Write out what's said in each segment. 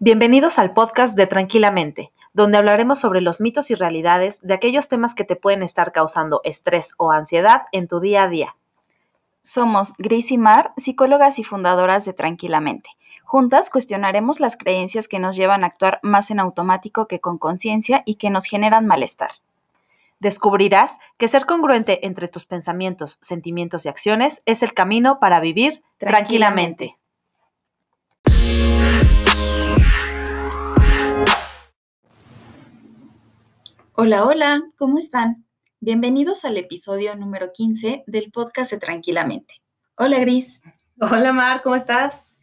Bienvenidos al podcast de Tranquilamente, donde hablaremos sobre los mitos y realidades de aquellos temas que te pueden estar causando estrés o ansiedad en tu día a día. Somos Gris y Mar, psicólogas y fundadoras de Tranquilamente. Juntas cuestionaremos las creencias que nos llevan a actuar más en automático que con conciencia y que nos generan malestar. Descubrirás que ser congruente entre tus pensamientos, sentimientos y acciones es el camino para vivir tranquilamente. Hola, hola, ¿cómo están? Bienvenidos al episodio número 15 del podcast de Tranquilamente. Hola, Gris. Hola, Mar, ¿cómo estás?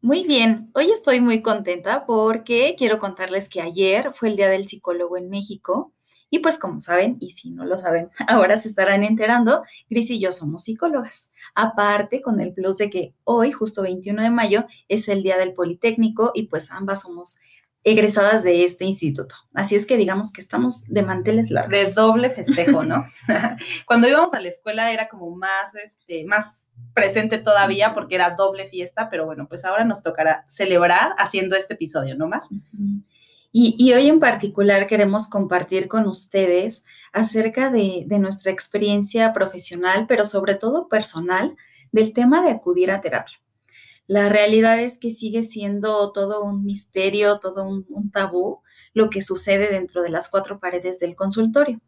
Muy bien, hoy estoy muy contenta porque quiero contarles que ayer fue el Día del Psicólogo en México y pues como saben, y si no lo saben, ahora se estarán enterando, Gris y yo somos psicólogas. Aparte, con el plus de que hoy, justo 21 de mayo, es el Día del Politécnico y pues ambas somos egresadas de este instituto. Así es que digamos que estamos de manteles largos. De doble festejo, ¿no? Cuando íbamos a la escuela era como más, este, más presente todavía porque era doble fiesta, pero bueno, pues ahora nos tocará celebrar haciendo este episodio, ¿no, Mar? Y, hoy en particular queremos compartir con ustedes acerca de, de nuestra experiencia profesional, pero sobre todo personal, del tema de acudir a terapia. La realidad es que sigue siendo todo un misterio, todo un, tabú lo que sucede dentro de las cuatro paredes del consultorio.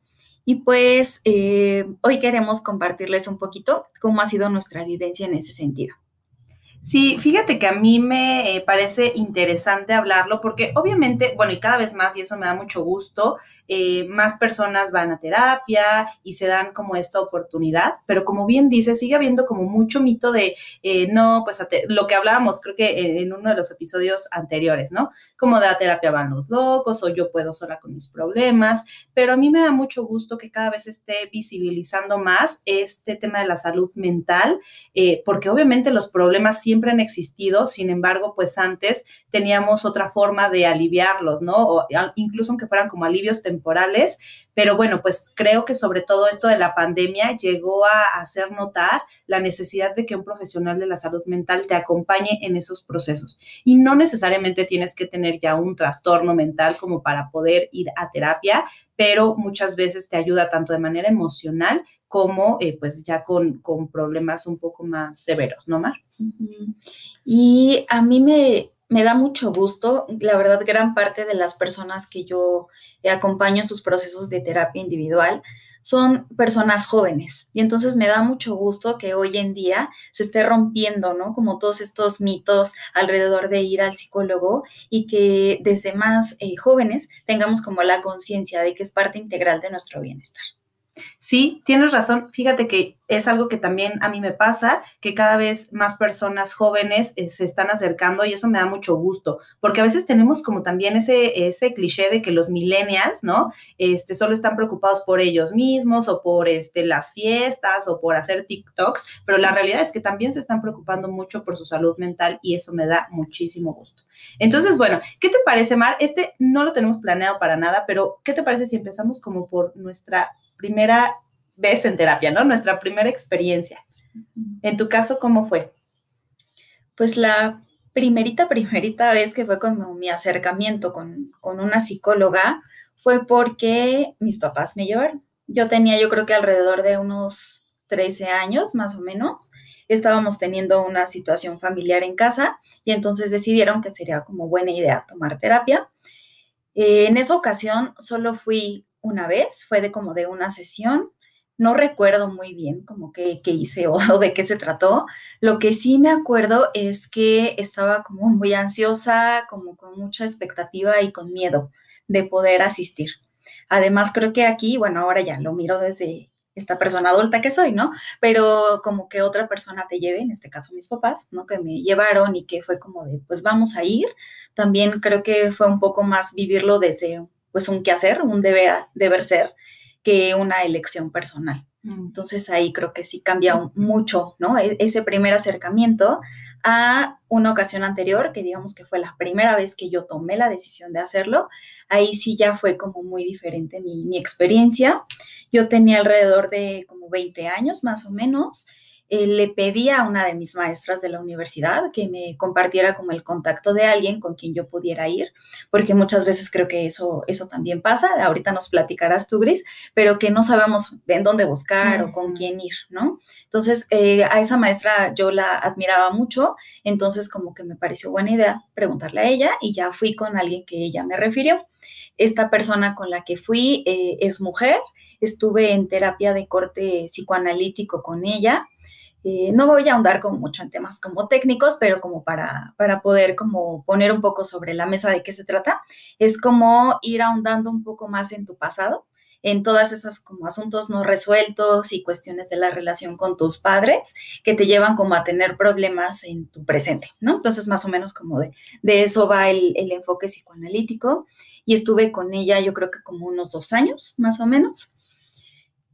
Y pues eh, hoy queremos compartirles un poquito cómo ha sido nuestra vivencia en ese sentido. Sí, fíjate que a mí me eh, parece interesante hablarlo porque obviamente, bueno, y cada vez más, y eso me da mucho gusto, eh, más personas van a terapia y se dan como esta oportunidad, pero como bien dice, sigue habiendo como mucho mito de, eh, no, pues lo que hablábamos creo que en uno de los episodios anteriores, ¿no? Como de la terapia van los locos o yo puedo sola con mis problemas, pero a mí me da mucho gusto que cada vez esté visibilizando más este tema de la salud mental, porque obviamente los problemas siempre han existido, sin embargo, pues antes teníamos otra forma de aliviarlos, ¿no? O incluso aunque fueran como alivios temporales, pero bueno, pues creo que sobre todo esto de la pandemia llegó a hacer notar la necesidad de que un profesional de la salud mental te acompañe en esos procesos. Y no necesariamente tienes que tener ya un trastorno mental como para poder ir a terapia, pero muchas veces te ayuda tanto de manera emocional como eh, pues ya con, con, problemas un poco más severos, ¿no, Mar? Y a mí me, me da mucho gusto, la verdad, gran parte de las personas que yo acompaño en sus procesos de terapia individual son personas jóvenes. Y entonces me da mucho gusto que hoy en día se esté rompiendo, ¿no? Como todos estos mitos alrededor de ir al psicólogo y que desde más eh, jóvenes tengamos como la conciencia de que es parte integral de nuestro bienestar. Sí, tienes razón. Fíjate que es algo que también a mí me pasa, que cada vez más personas jóvenes eh, se están acercando y eso me da mucho gusto, porque a veces tenemos como también ese, ese cliché de que los millennials, ¿no? Este, solo están preocupados por ellos mismos o por este, las fiestas o por hacer TikToks, pero la realidad es que también se están preocupando mucho por su salud mental y eso me da muchísimo gusto. Entonces, bueno, ¿qué te parece, Mar? Este no lo tenemos planeado para nada, pero ¿qué te parece si empezamos como por nuestra primera vez en terapia, ¿no? Nuestra primera experiencia. En tu caso, ¿cómo fue? Pues la primerita, primerita vez que fue como mi acercamiento con, con una psicóloga fue porque mis papás me llevaron. Yo tenía, yo creo que alrededor de unos 13 años, más o menos. Estábamos teniendo una situación familiar en casa y entonces decidieron que sería como buena idea tomar terapia. Eh, en esa ocasión solo fui una vez, fue de como de una sesión. No recuerdo muy bien como que, hice o, de qué se trató. Lo que sí me acuerdo es que estaba como muy ansiosa, como con mucha expectativa y con miedo de poder asistir. Además, creo que aquí, bueno, ahora ya lo miro desde esta persona adulta que soy, ¿no? Pero como que otra persona te lleve, en este caso mis papás, ¿no? Que me llevaron y que fue como de, pues vamos a ir. También creo que fue un poco más vivirlo desde pues un quehacer, un deber, deber ser, que una elección personal. Mm. Entonces ahí creo que sí cambia mucho, ¿no? E, ese primer acercamiento a una ocasión anterior, que digamos que fue la primera vez que yo tomé la decisión de hacerlo, ahí sí ya fue como muy diferente mi, mi experiencia. Yo tenía alrededor de como 20 años más o menos. Eh, le pedí a una de mis maestras de la universidad que me compartiera como el contacto de alguien con quien yo pudiera ir, porque muchas veces creo que eso, eso también pasa, ahorita nos platicarás tú, Gris, pero que no sabemos en dónde buscar o con quién ir, ¿no? Entonces, eh, a esa maestra yo la admiraba mucho, entonces como que me pareció buena idea preguntarle a ella y ya fui con alguien que ella me refirió. Esta persona con la que fui eh, es mujer, estuve en terapia de corte psicoanalítico con ella, eh, no voy a ahondar como mucho en temas como técnicos, pero como para, para poder como poner un poco sobre la mesa de qué se trata, es como ir ahondando un poco más en tu pasado, en todas esas como asuntos no resueltos y cuestiones de la relación con tus padres que te llevan como a tener problemas en tu presente, ¿no? Entonces, más o menos como de, de eso va el, el enfoque psicoanalítico y estuve con ella yo creo que como unos dos años, más o menos.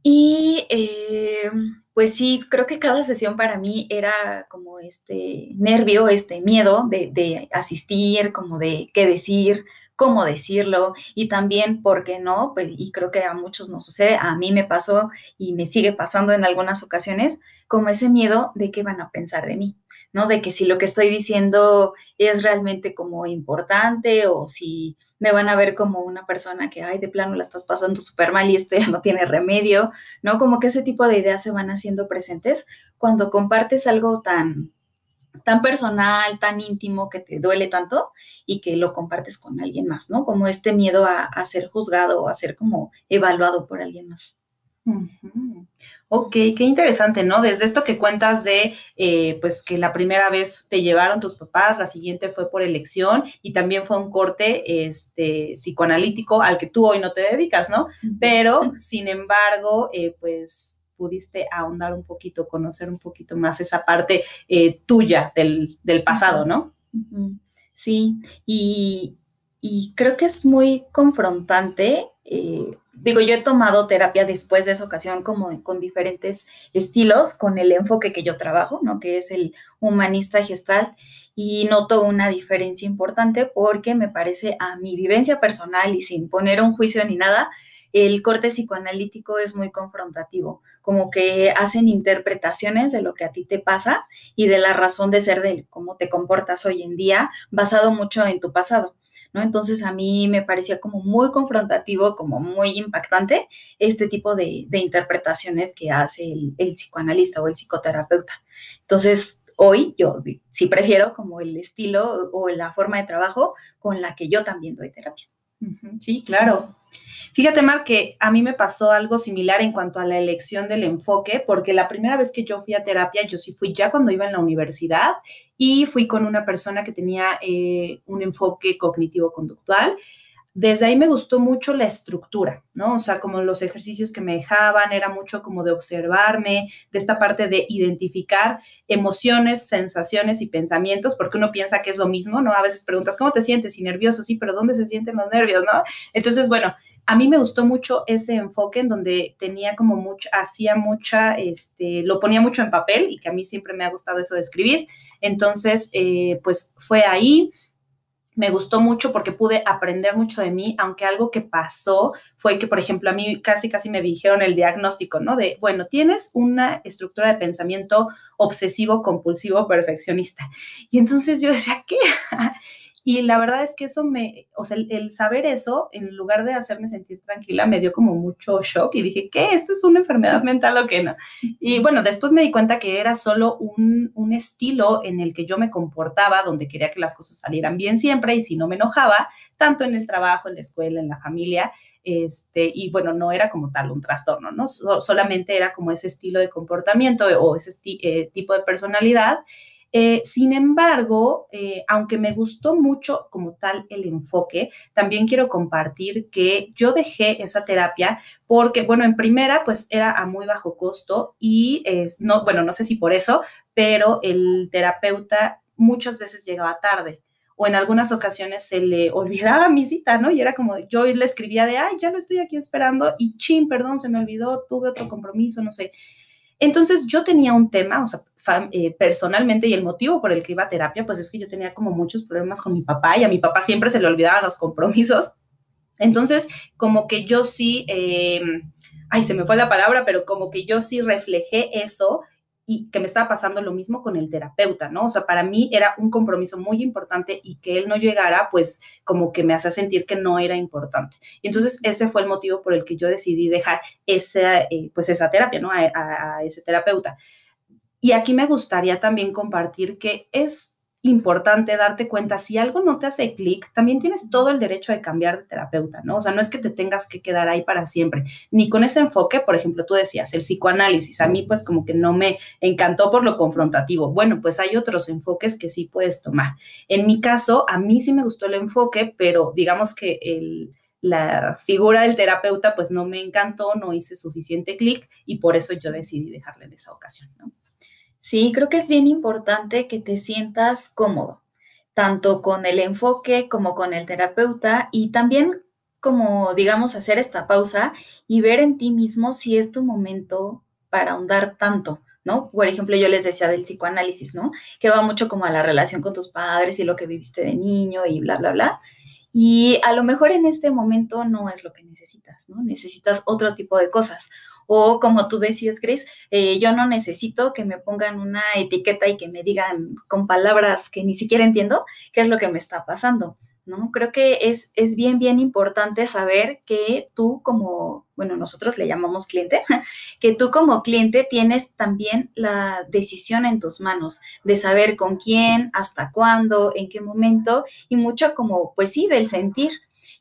Y eh, pues sí, creo que cada sesión para mí era como este nervio, este miedo de, asistir, como de qué decir, cómo decirlo y también, ¿por qué no? Pues, y creo que a muchos nos sucede, a mí me pasó y me sigue pasando en algunas ocasiones, como ese miedo de qué van a pensar de mí, ¿no? De que si lo que estoy diciendo es realmente como importante o si me van a ver como una persona que, ay, de plano la estás pasando súper mal y esto ya no tiene remedio, ¿no? Como que ese tipo de ideas se van haciendo presentes cuando compartes algo tan, tan personal, tan íntimo, que te duele tanto y que lo compartes con alguien más, ¿no? Como este miedo a, a ser juzgado o a ser como evaluado por alguien más. Ok, qué interesante, ¿no? Desde esto que cuentas de, eh, pues, que la primera vez te llevaron tus papás, la siguiente fue por elección y también fue un corte este, psicoanalítico al que tú hoy no te dedicas, ¿no? Pero, sin embargo, eh, pues pudiste ahondar un poquito, conocer un poquito más esa parte eh, tuya del, pasado, ¿no? Sí, y, y, creo que es muy confrontante digo, yo he tomado terapia después de esa ocasión como con diferentes estilos, con el enfoque que yo trabajo, ¿no? Que es el humanista gestalt y noto una diferencia importante porque me parece a mi vivencia personal y sin poner un juicio ni nada, el corte psicoanalítico es muy confrontativo, como que hacen interpretaciones de lo que a ti te pasa y de la razón de ser de cómo te comportas hoy en día, basado mucho en tu pasado. ¿No? Entonces a mí me parecía como muy confrontativo, como muy impactante este tipo de, interpretaciones que hace el, el, psicoanalista o el psicoterapeuta. Entonces, hoy yo sí prefiero como el estilo o la forma de trabajo con la que yo también doy terapia. Sí, claro. Fíjate, Mar, que a mí me pasó algo similar en cuanto a la elección del enfoque, porque la primera vez que yo fui a terapia, yo sí fui ya cuando iba en la universidad y fui con una persona que tenía eh, un enfoque cognitivo-conductual desde ahí me gustó mucho la estructura, ¿no? O sea, como los ejercicios que me dejaban, era mucho como de observarme, de esta parte de identificar emociones, sensaciones y pensamientos, porque uno piensa que es lo mismo, ¿no? A veces preguntas, ¿cómo te sientes? Y nervioso, sí, pero ¿dónde se sienten los nervios, no? Entonces, bueno, a mí me gustó mucho ese enfoque en donde tenía como mucho, hacía mucha, este, lo ponía mucho en papel y que a mí siempre me ha gustado eso de escribir. Entonces, eh, pues fue ahí me gustó mucho porque pude aprender mucho de mí, aunque algo que pasó fue que, por ejemplo, a mí casi, casi me dijeron el diagnóstico, ¿no? De, bueno, tienes una estructura de pensamiento obsesivo, compulsivo, perfeccionista. Y entonces yo decía, ¿qué? Y la verdad es que eso me, o sea, el, saber eso, en lugar de hacerme sentir tranquila, me dio como mucho shock y dije, ¿qué? ¿Esto es una enfermedad mental o qué no? Y bueno, después me di cuenta que era solo un, un estilo en el que yo me comportaba, donde quería que las cosas salieran bien siempre y si no me enojaba, tanto en el trabajo, en la escuela, en la familia, este, y bueno, no era como tal un trastorno, ¿no? solamente era como ese estilo de comportamiento o ese eh, tipo de personalidad. Eh, sin embargo, eh, aunque me gustó mucho como tal el enfoque, también quiero compartir que yo dejé esa terapia porque, bueno, en primera, pues era a muy bajo costo y es, no, bueno, no sé si por eso, pero el terapeuta muchas veces llegaba tarde o en algunas ocasiones se le olvidaba mi cita, ¿no? Y era como, yo le escribía de, ay, ya lo estoy aquí esperando y chin, perdón, se me olvidó, tuve otro compromiso, no sé. Entonces yo tenía un tema, o sea, eh, personalmente y el motivo por el que iba a terapia, pues es que yo tenía como muchos problemas con mi papá y a mi papá siempre se le olvidaban los compromisos. Entonces, como que yo sí, em, ay, se me fue la palabra, pero como que yo sí reflejé eso y que me estaba pasando lo mismo con el terapeuta, ¿no? O sea, para mí era un compromiso muy importante y que él no llegara, pues como que me hacía sentir que no era importante. Y entonces ese fue el motivo por el que yo decidí dejar esa, eh, pues esa terapia, ¿no? a ese terapeuta. Y aquí me gustaría también compartir que es importante darte cuenta, si algo no te hace clic, también tienes todo el derecho de cambiar de terapeuta, ¿no? O sea, no es que te tengas que quedar ahí para siempre, ni con ese enfoque, por ejemplo, tú decías, el psicoanálisis, a mí pues como que no me encantó por lo confrontativo. Bueno, pues hay otros enfoques que sí puedes tomar. En mi caso, a mí sí me gustó el enfoque, pero digamos que el, la figura del terapeuta pues no me encantó, no hice suficiente clic y por eso yo decidí dejarle en esa ocasión, ¿no? Sí, creo que es bien importante que te sientas cómodo, tanto con el enfoque como con el terapeuta y también como, digamos, hacer esta pausa y ver en ti mismo si es tu momento para ahondar tanto, ¿no? Por ejemplo, yo les decía del psicoanálisis, ¿no? Que va mucho como a la relación con tus padres y lo que viviste de niño y bla, bla, bla. Y a lo mejor en este momento no es lo que necesitas, ¿no? Necesitas otro tipo de cosas. O como tú decías, Chris, eh, yo no necesito que me pongan una etiqueta y que me digan con palabras que ni siquiera entiendo qué es lo que me está pasando. ¿no? Creo que es, es bien, bien importante saber que tú como, bueno, nosotros le llamamos cliente, que tú como cliente tienes también la decisión en tus manos de saber con quién, hasta cuándo, en qué momento y mucho como, pues sí, del sentir.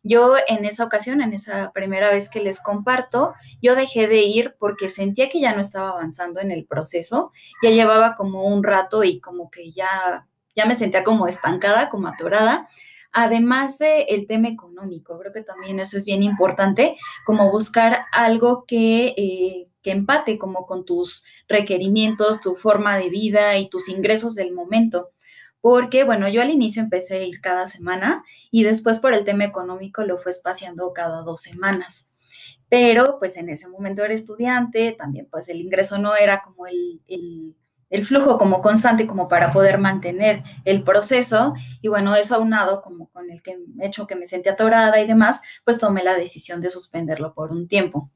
Yo en esa ocasión, en esa primera vez que les comparto, yo dejé de ir porque sentía que ya no estaba avanzando en el proceso, ya llevaba como un rato y como que ya, ya me sentía como estancada, como atorada además del el tema económico. Creo que también eso es bien importante, como buscar algo que, eh, que empate como con tus requerimientos, tu forma de vida y tus ingresos del momento. Porque, bueno, yo al inicio empecé a ir cada semana y después por el tema económico lo fue espaciando cada dos semanas pero pues en ese momento era estudiante, también pues el ingreso no era como el, el, el flujo como constante como para poder mantener el proceso y bueno, eso aunado como con el que hecho que me sentí atorada y demás, pues tomé la decisión de suspenderlo por un tiempo.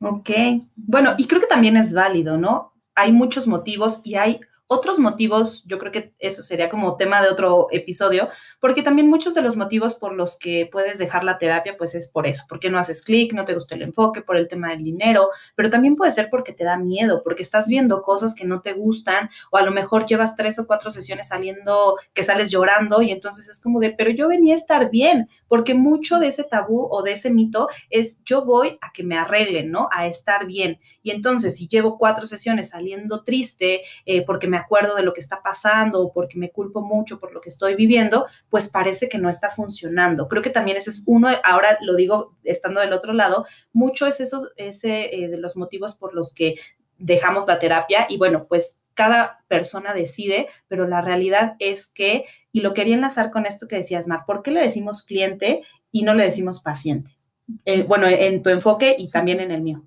Ok, bueno, y creo que también es válido, ¿no? Hay muchos motivos y hay otros motivos, yo creo que eso sería como tema de otro episodio, porque también muchos de los motivos por los que puedes dejar la terapia, pues es por eso, porque no haces clic, no te gusta el enfoque, por el tema del dinero, pero también puede ser porque te da miedo, porque estás viendo cosas que no te gustan, o a lo mejor llevas tres o cuatro sesiones saliendo, que sales llorando, y entonces es como de, pero yo venía a estar bien, porque mucho de ese tabú o de ese mito es yo voy a que me arreglen, ¿no? A estar bien. Y entonces, si llevo cuatro sesiones saliendo triste, eh, porque me acuerdo de lo que está pasando o porque me culpo mucho por lo que estoy viviendo, pues parece que no está funcionando. Creo que también ese es uno, ahora lo digo estando del otro lado, mucho es eso, ese eh, de los motivos por los que dejamos la terapia y bueno, pues cada persona decide, pero la realidad es que, y lo quería enlazar con esto que decías, Mar, ¿por qué le decimos cliente y no le decimos paciente? Eh, bueno, en tu enfoque y también en el mío.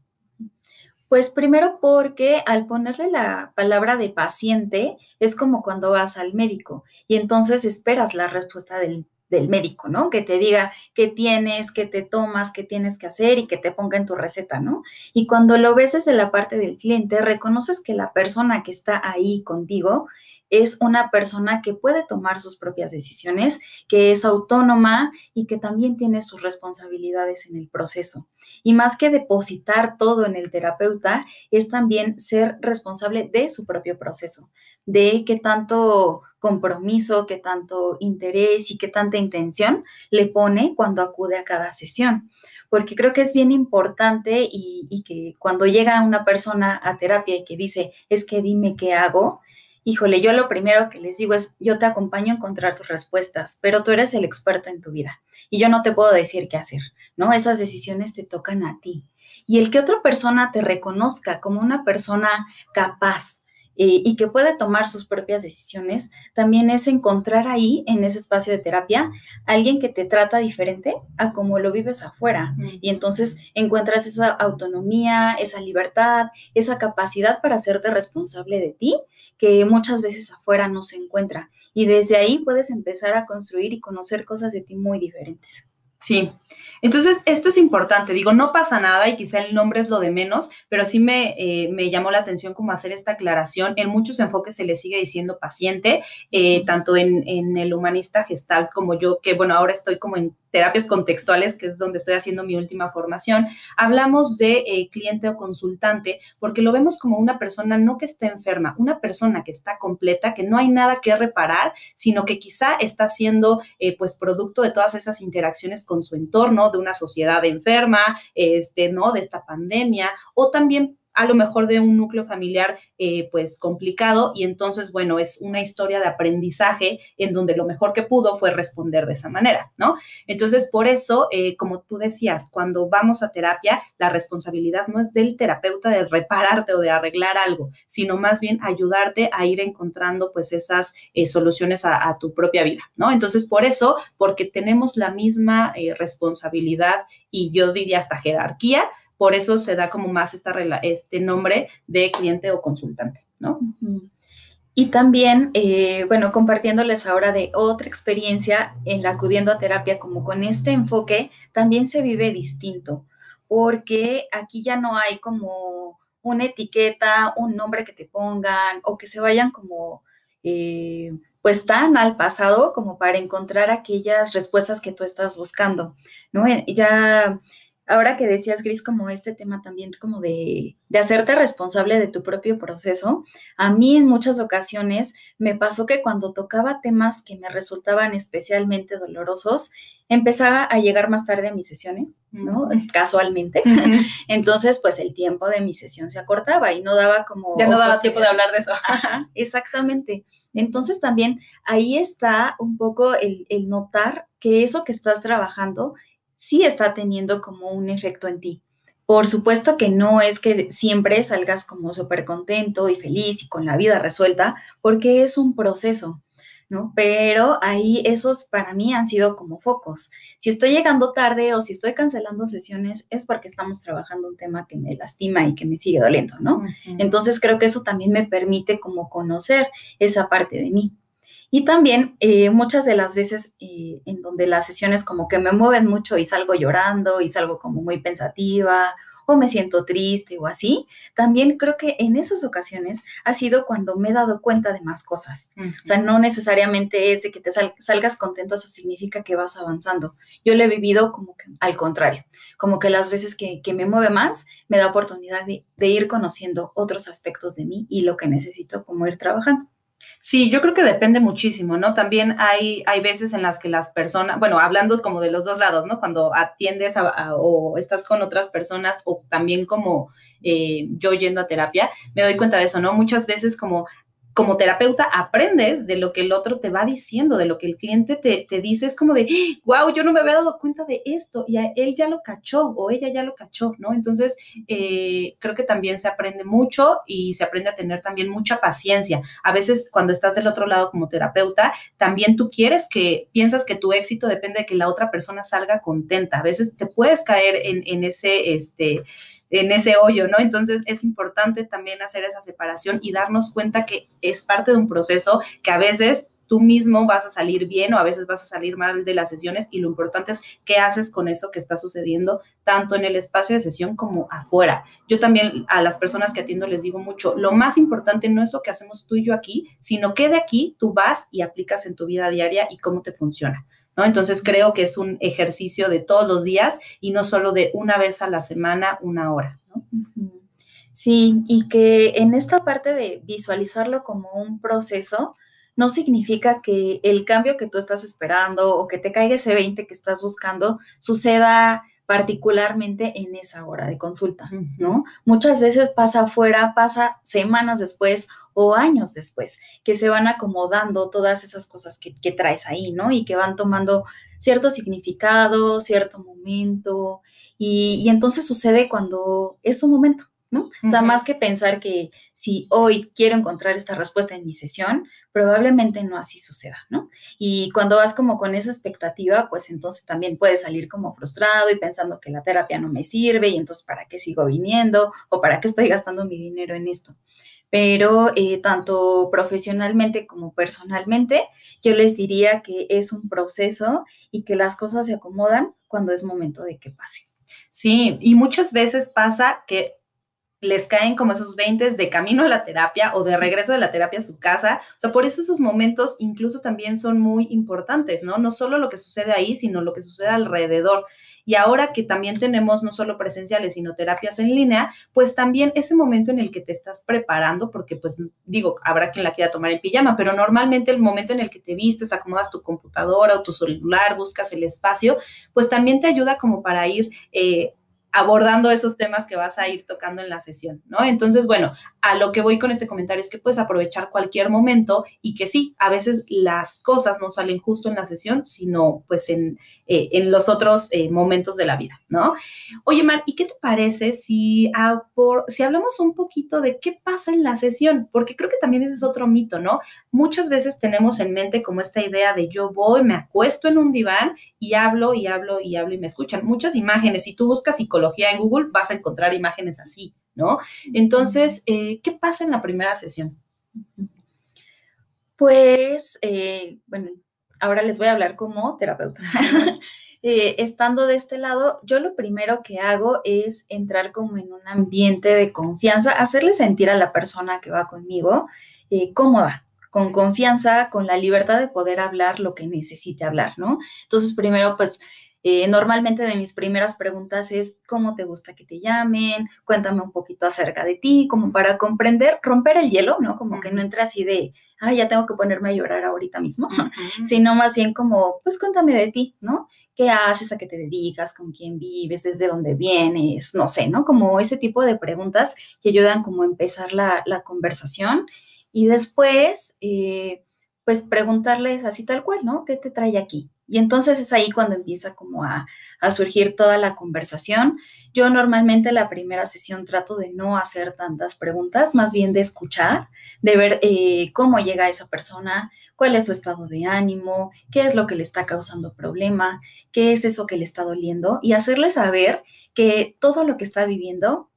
Pues primero porque al ponerle la palabra de paciente es como cuando vas al médico y entonces esperas la respuesta del, médico, ¿no? Que te diga qué tienes, qué te tomas, qué tienes que hacer y que te ponga en tu receta, ¿no? Y cuando lo ves desde la parte del cliente, reconoces que la persona que está ahí contigo es una persona que puede tomar sus propias decisiones, que es autónoma y que también tiene sus responsabilidades en el proceso. Y más que depositar todo en el terapeuta, es también ser responsable de su propio proceso, de qué tanto compromiso, qué tanto interés y qué tanta intención le pone cuando acude a cada sesión porque creo que es bien importante y, y, que cuando llega una persona a terapia y que dice, es que dime qué hago, híjole, yo lo primero que les digo es, yo te acompaño a encontrar tus respuestas, pero tú eres el experto en tu vida y yo no te puedo decir qué hacer, ¿no? Esas decisiones te tocan a ti. Y el que otra persona te reconozca como una persona capaz, eh, y que puede tomar sus propias decisiones, también es encontrar ahí, en ese espacio de terapia, alguien que te trata diferente a como lo vives afuera. Y entonces encuentras esa autonomía, esa libertad, esa capacidad para hacerte responsable de ti, que muchas veces afuera no se encuentra. Y desde ahí puedes empezar a construir y conocer cosas de ti muy diferentes. Sí, entonces esto es importante, digo, no pasa nada y quizá el nombre es lo de menos, pero sí me, eh, me llamó la atención como hacer esta aclaración. En muchos enfoques se le sigue diciendo paciente, eh, tanto en, en, el humanista gestal como yo, que bueno, ahora estoy como en terapias contextuales, que es donde estoy haciendo mi última formación, hablamos de eh, cliente o consultante, porque lo vemos como una persona no que esté enferma, una persona que está completa, que no hay nada que reparar, sino que quizá está siendo pues producto de todas esas interacciones con su entorno, de una sociedad enferma, este, ¿no? De esta pandemia, o también a lo mejor de un núcleo familiar eh, pues complicado y entonces, bueno, es una historia de aprendizaje en donde lo mejor que pudo fue responder de esa manera, ¿no? Entonces, por eso, eh, como tú decías, cuando vamos a terapia, la responsabilidad no es del terapeuta de repararte o de arreglar algo, sino más bien ayudarte a ir encontrando pues esas eh, soluciones a, a, tu propia vida, ¿no? Entonces, por eso, porque tenemos la misma responsabilidad y yo diría hasta jerarquía, por eso se da como más esta, este nombre de cliente o consultante, ¿no? Y también, eh, bueno, compartiéndoles ahora de otra experiencia en la acudiendo a terapia, como con este enfoque, también se vive distinto, porque aquí ya no hay como una etiqueta, un nombre que te pongan o que se vayan como, eh, pues tan al pasado como para encontrar aquellas respuestas que tú estás buscando, ¿no? Ya ahora que decías, Gris, como este tema también como de, de, hacerte responsable de tu propio proceso, a mí en muchas ocasiones me pasó que cuando tocaba temas que me resultaban especialmente dolorosos, empezaba a llegar más tarde a mis sesiones, ¿no? Casualmente. Entonces, pues el tiempo de mi sesión se acortaba y no daba como... Ya no daba tiempo de hablar de eso. exactamente. Entonces también ahí está un poco el, el notar que eso que estás trabajando sí está teniendo como un efecto en ti. Por supuesto que no es que siempre salgas como súper contento y feliz y con la vida resuelta, porque es un proceso, ¿no? Pero ahí esos para mí han sido como focos. Si estoy llegando tarde o si estoy cancelando sesiones es porque estamos trabajando un tema que me lastima y que me sigue doliendo, ¿no? Entonces creo que eso también me permite como conocer esa parte de mí. Y también eh, muchas de las veces eh, en donde las sesiones como que me mueven mucho y salgo llorando y salgo como muy pensativa o me siento triste o así, también creo que en esas ocasiones ha sido cuando me he dado cuenta de más cosas. O sea, no necesariamente es de que te salgas contento, eso significa que vas avanzando. Yo lo he vivido como que al contrario, como que las veces que, me mueve más, me da oportunidad de, de ir conociendo otros aspectos de mí y lo que necesito como ir trabajando. Sí, yo creo que depende muchísimo, ¿no? También hay, hay veces en las que las personas, bueno, hablando como de los dos lados, ¿no? Cuando atiendes o estás con otras personas o también como eh, yo yendo a terapia, me doy cuenta de eso, ¿no? Muchas veces como como terapeuta aprendes de lo que el otro te va diciendo, de lo que el cliente te, te dice, es como de, wow, yo no me había dado cuenta de esto y él ya lo cachó o ella ya lo cachó, ¿no? Entonces, eh, creo que también se aprende mucho y se aprende a tener también mucha paciencia. A veces cuando estás del otro lado como terapeuta, también tú quieres que, piensas que tu éxito depende de que la otra persona salga contenta. A veces te puedes caer en, en ese, este, en ese hoyo, ¿no? Entonces es importante también hacer esa separación y darnos cuenta que es parte de un proceso que a veces tú mismo vas a salir bien o a veces vas a salir mal de las sesiones y lo importante es qué haces con eso que está sucediendo tanto en el espacio de sesión como afuera. Yo también a las personas que atiendo les digo mucho, lo más importante no es lo que hacemos tú y yo aquí, sino que de aquí tú vas y aplicas en tu vida diaria y cómo te funciona. Entonces creo que es un ejercicio de todos los días y no solo de una vez a la semana, una hora, Sí, y que en esta parte de visualizarlo como un proceso, no significa que el cambio que tú estás esperando o que te caiga ese 20 que estás buscando suceda particularmente en esa hora de consulta, ¿no? Muchas veces pasa afuera, pasa semanas después o años después, que se van acomodando todas esas cosas que, traes ahí, ¿no? Y que van tomando cierto significado, cierto momento, y, y entonces sucede cuando es un momento, ¿no? O sea, más que pensar que si hoy quiero encontrar esta respuesta en mi sesión, probablemente no así suceda, ¿no? Y cuando vas como con esa expectativa, pues entonces también puedes salir como frustrado y pensando que la terapia no me sirve y entonces para qué sigo viniendo o para qué estoy gastando mi dinero en esto. Pero eh, tanto profesionalmente como personalmente, yo les diría que es un proceso y que las cosas se acomodan cuando es momento de que pase. Sí, y muchas veces pasa que les caen como esos 20 de camino a la terapia o de regreso de la terapia a su casa. O sea, por eso esos momentos incluso también son muy importantes, ¿no? No solo lo que sucede ahí, sino lo que sucede alrededor. Y ahora que también tenemos no solo presenciales, sino terapias en línea, pues también ese momento en el que te estás preparando, porque pues digo, habrá quien la quiera tomar en pijama, pero normalmente el momento en el que te vistes, acomodas tu computadora o tu celular, buscas el espacio, pues también te ayuda como para ir... Eh, abordando esos temas que vas a ir tocando en la sesión, ¿no? Entonces, bueno, a lo que voy con este comentario es que puedes aprovechar cualquier momento y que sí, a veces las cosas no salen justo en la sesión, sino pues en, eh, en los otros eh, momentos de la vida, ¿no? Oye, Mar, ¿y qué te parece si, por, si hablamos un poquito de qué pasa en la sesión? Porque creo que también ese es otro mito, ¿no? Muchas veces tenemos en mente como esta idea de yo voy, me acuesto en un diván y hablo y hablo y hablo y me escuchan. Muchas imágenes, si tú buscas psicología, en Google, vas a encontrar imágenes así, ¿no? Entonces, eh, ¿qué pasa en la primera sesión? Pues, eh, bueno, ahora les voy a hablar como terapeuta. Eh, estando de este lado, yo lo primero que hago es entrar como en un ambiente de confianza, hacerle sentir a la persona que va conmigo cómoda, con confianza, con la libertad de poder hablar lo que necesite hablar, ¿no? Entonces, primero, pues eh, normalmente de mis primeras preguntas es, ¿cómo te gusta que te llamen? Cuéntame un poquito acerca de ti, como para comprender, romper el hielo, ¿no? Como que no entre así de, ah, ya tengo que ponerme a llorar ahorita mismo, sino más bien como, pues cuéntame de ti, ¿no? ¿Qué haces? ¿A qué te dedicas? ¿Con quién vives? ¿Desde dónde vienes? No sé, ¿no? Como ese tipo de preguntas que ayudan como a empezar la, conversación y después, eh, pues preguntarles así tal cual, ¿no? ¿Qué te trae aquí? Y entonces es ahí cuando empieza como a, surgir toda la conversación. Yo normalmente la primera sesión trato de no hacer tantas preguntas, más bien de escuchar, de ver eh, cómo llega esa persona, cuál es su estado de ánimo, qué es lo que le está causando problema, qué es eso que le está doliendo y hacerle saber que todo lo que está viviendo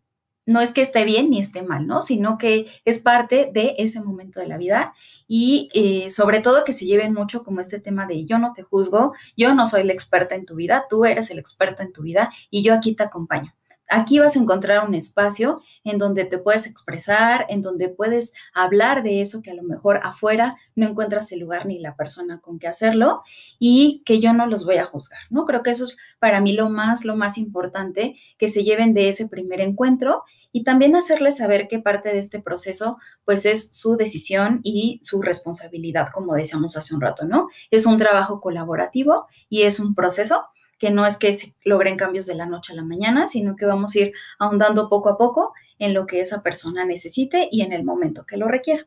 no es que esté bien ni esté mal, ¿no? Sino que es parte de ese momento de la vida y eh, sobre todo que se lleven mucho como este tema de yo no te juzgo, yo no soy la experta en tu vida, tú eres el experto en tu vida y yo aquí te acompaño. Aquí vas a encontrar un espacio en donde te puedes expresar, en donde puedes hablar de eso que a lo mejor afuera no encuentras el lugar ni la persona con que hacerlo y que yo no los voy a juzgar, ¿no? Creo que eso es para mí lo más, lo más importante, que se lleven de ese primer encuentro y también hacerles saber que parte de este proceso pues es su decisión y su responsabilidad, como decíamos hace un rato, ¿no? Es un trabajo colaborativo y es un proceso que no es que se logren cambios de la noche a la mañana, sino que vamos a ir ahondando poco a poco en lo que esa persona necesite y en el momento que lo requiera.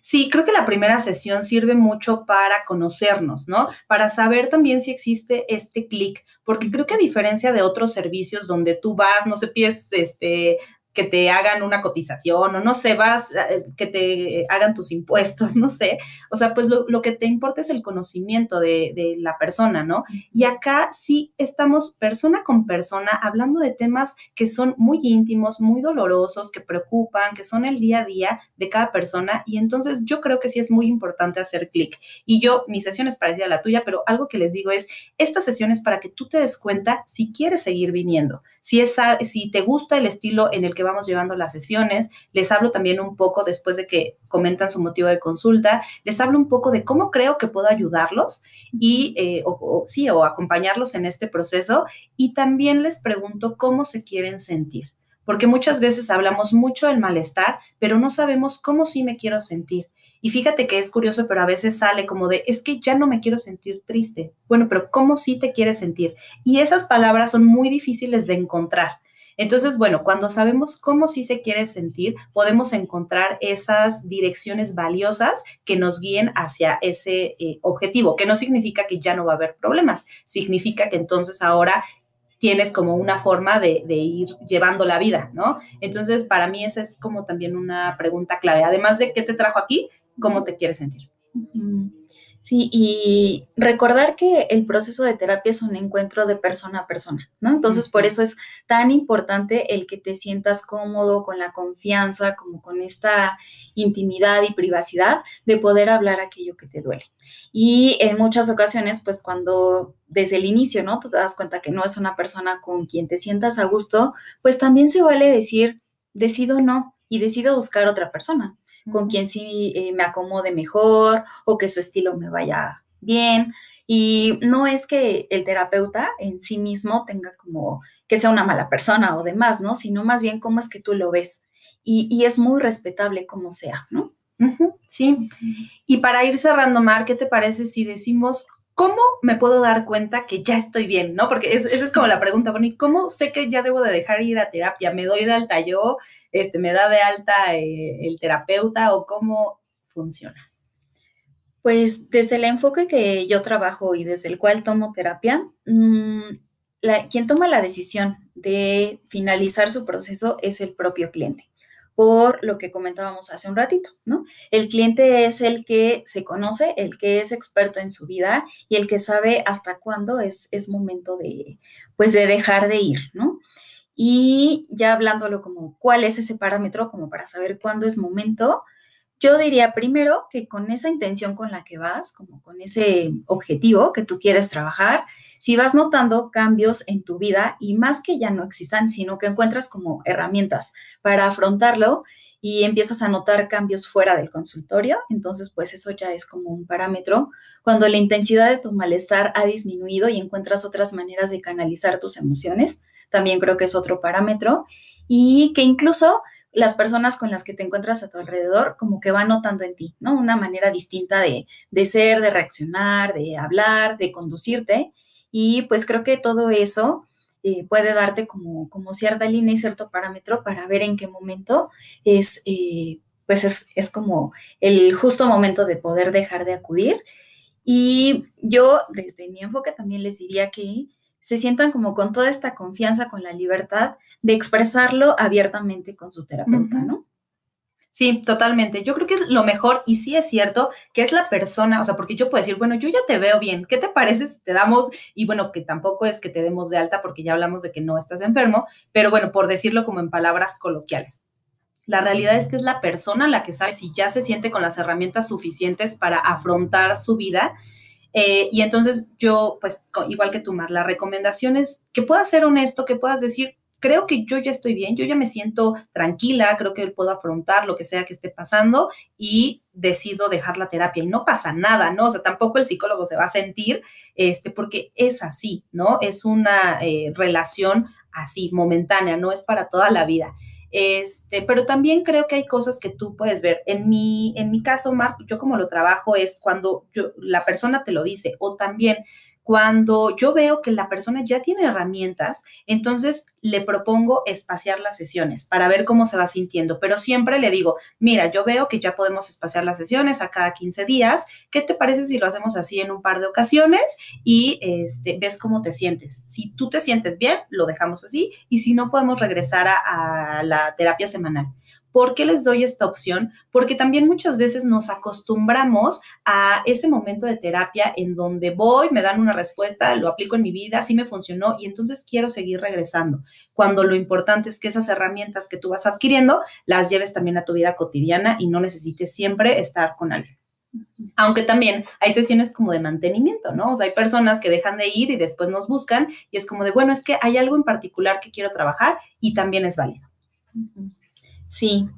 Sí, creo que la primera sesión sirve mucho para conocernos, ¿no? Para saber también si existe este clic, porque creo que a diferencia de otros servicios donde tú vas, no sé, pides este que te hagan una cotización o no sé, vas, eh, que te hagan tus impuestos, no sé. O sea, pues lo, que te importa es el conocimiento de, de, la persona, ¿no? Y acá sí estamos persona con persona hablando de temas que son muy íntimos, muy dolorosos, que preocupan, que son el día a día de cada persona. Y entonces yo creo que sí es muy importante hacer clic. Y yo, mi sesión es parecida a la tuya, pero algo que les digo es, esta sesión es para que tú te des cuenta si quieres seguir viniendo, si, es, si te gusta el estilo en el que vamos llevando las sesiones. Les hablo también un poco, después de que comentan su motivo de consulta, les hablo un poco de cómo creo que puedo ayudarlos y, eh, o, sí, o acompañarlos en este proceso. Y también les pregunto cómo se quieren sentir. Porque muchas veces hablamos mucho del malestar, pero no sabemos cómo sí me quiero sentir. Y fíjate que es curioso, pero a veces sale como de, es que ya no me quiero sentir triste. Bueno, pero ¿cómo sí te quieres sentir? Y esas palabras son muy difíciles de encontrar. Entonces, bueno, cuando sabemos cómo sí se quiere sentir, podemos encontrar esas direcciones valiosas que nos guíen hacia ese eh, objetivo, que no significa que ya no va a haber problemas, significa que entonces ahora tienes como una forma de, ir llevando la vida, ¿no? Entonces, para mí esa es como también una pregunta clave. Además de qué te trajo aquí, ¿cómo te quieres sentir? Sí, y recordar que el proceso de terapia es un encuentro de persona a persona, ¿no? Entonces, por eso es tan importante el que te sientas cómodo, con la confianza, como con esta intimidad y privacidad de poder hablar aquello que te duele. Y en muchas ocasiones, pues cuando desde el inicio, ¿no? Tú te das cuenta que no es una persona con quien te sientas a gusto, pues también se vale decir, decido no y decido buscar otra persona con quien sí eh, me acomode mejor o que su estilo me vaya bien. Y no es que el terapeuta en sí mismo tenga como que sea una mala persona o demás, ¿no? Sino más bien cómo es que tú lo ves. Y, es muy respetable como sea, ¿no? sí. Y para ir cerrando, Mar, ¿qué te parece si decimos ¿cómo me puedo dar cuenta que ya estoy bien? ¿No? Porque esa es como la pregunta, bueno, ¿y cómo sé que ya debo de dejar ir a terapia? ¿Me doy de alta yo? Este, ¿Me da de alta eh, el terapeuta o cómo funciona? Pues desde el enfoque que yo trabajo y desde el cual tomo terapia, mm, quien toma la decisión de finalizar su proceso es el propio cliente por lo que comentábamos hace un ratito, ¿no? El cliente es el que se conoce, el que es experto en su vida y el que sabe hasta cuándo es, es momento de, pues, de dejar de ir, ¿no? Y ya hablándolo como cuál es ese parámetro, como para saber cuándo es momento, yo diría primero que con esa intención con la que vas, como con ese objetivo que tú quieres trabajar, si vas notando cambios en tu vida y más que ya no existan, sino que encuentras como herramientas para afrontarlo y empiezas a notar cambios fuera del consultorio, entonces pues eso ya es como un parámetro. Cuando la intensidad de tu malestar ha disminuido y encuentras otras maneras de canalizar tus emociones, también creo que es otro parámetro. Y que incluso las personas con las que te encuentras a tu alrededor como que van notando en ti, ¿no? Una manera distinta de, ser, de reaccionar, de hablar, de conducirte. Y pues creo que todo eso eh, puede darte como, como cierta línea y cierto parámetro para ver en qué momento es, eh, pues es, es como el justo momento de poder dejar de acudir. Y yo desde mi enfoque también les diría que se sientan como con toda esta confianza, con la libertad de expresarlo abiertamente con su terapeuta, ¿no? Sí, totalmente. Yo creo que es lo mejor, y sí es cierto, que es la persona, o sea, porque yo puedo decir, bueno, yo ya te veo bien, ¿qué te parece si te damos? Y bueno, que tampoco es que te demos de alta porque ya hablamos de que no estás enfermo, pero bueno, por decirlo como en palabras coloquiales. La realidad es que es la persona la que sabe si ya se siente con las herramientas suficientes para afrontar su vida eh, y entonces yo, pues igual que tú, Mar, la recomendación es que puedas ser honesto, que puedas decir, creo que yo ya estoy bien, yo ya me siento tranquila, creo que puedo afrontar lo que sea que esté pasando y decido dejar la terapia y no pasa nada, ¿no? O sea, tampoco el psicólogo se va a sentir, este, porque es así, ¿no? Es una eh, relación así, momentánea, no es para toda la vida. Este, pero también creo que hay cosas que tú puedes ver. En mi, en mi caso, Mark, yo como lo trabajo es cuando yo, la persona te lo dice o también cuando yo veo que la persona ya tiene herramientas, entonces le propongo espaciar las sesiones para ver cómo se va sintiendo, pero siempre le digo, mira, yo veo que ya podemos espaciar las sesiones a cada 15 días, ¿qué te parece si lo hacemos así en un par de ocasiones y este, ves cómo te sientes? Si tú te sientes bien, lo dejamos así y si no, podemos regresar a, a la terapia semanal. ¿Por qué les doy esta opción? Porque también muchas veces nos acostumbramos a ese momento de terapia en donde voy, me dan una respuesta, lo aplico en mi vida, sí me funcionó y entonces quiero seguir regresando. Cuando lo importante es que esas herramientas que tú vas adquiriendo las lleves también a tu vida cotidiana y no necesites siempre estar con alguien. Aunque también hay sesiones como de mantenimiento, ¿no? O sea, hay personas que dejan de ir y después nos buscan y es como de, bueno, es que hay algo en particular que quiero trabajar y también es válido. Sí,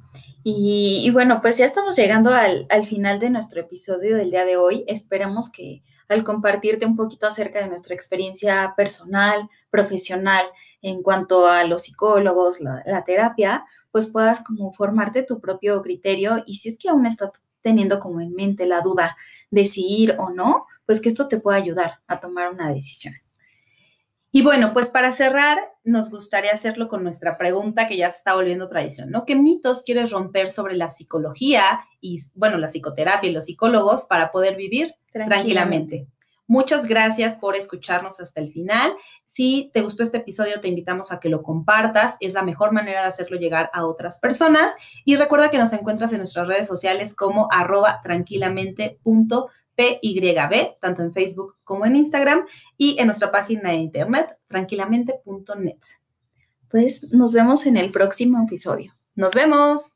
y, bueno, pues ya estamos llegando al, final de nuestro episodio del día de hoy. Esperamos que al compartirte un poquito acerca de nuestra experiencia personal, profesional, en cuanto a los psicólogos, la, terapia, pues puedas como formarte tu propio criterio y si es que aún estás teniendo como en mente la duda de si ir o no, pues que esto te pueda ayudar a tomar una decisión. Y bueno, pues para cerrar, nos gustaría hacerlo con nuestra pregunta que ya se está volviendo tradición, ¿no? ¿Qué mitos quieres romper sobre la psicología y, bueno, la psicoterapia y los psicólogos para poder vivir tranquilamente? Muchas gracias por escucharnos hasta el final. Si te gustó este episodio, te invitamos a que lo compartas. Es la mejor manera de hacerlo llegar a otras personas. Y recuerda que nos encuentras en nuestras redes sociales como arroba tranquilamente.com PYB, tanto en Facebook como en Instagram, y en nuestra página de internet, tranquilamente.net. Pues nos vemos en el próximo episodio. Nos vemos.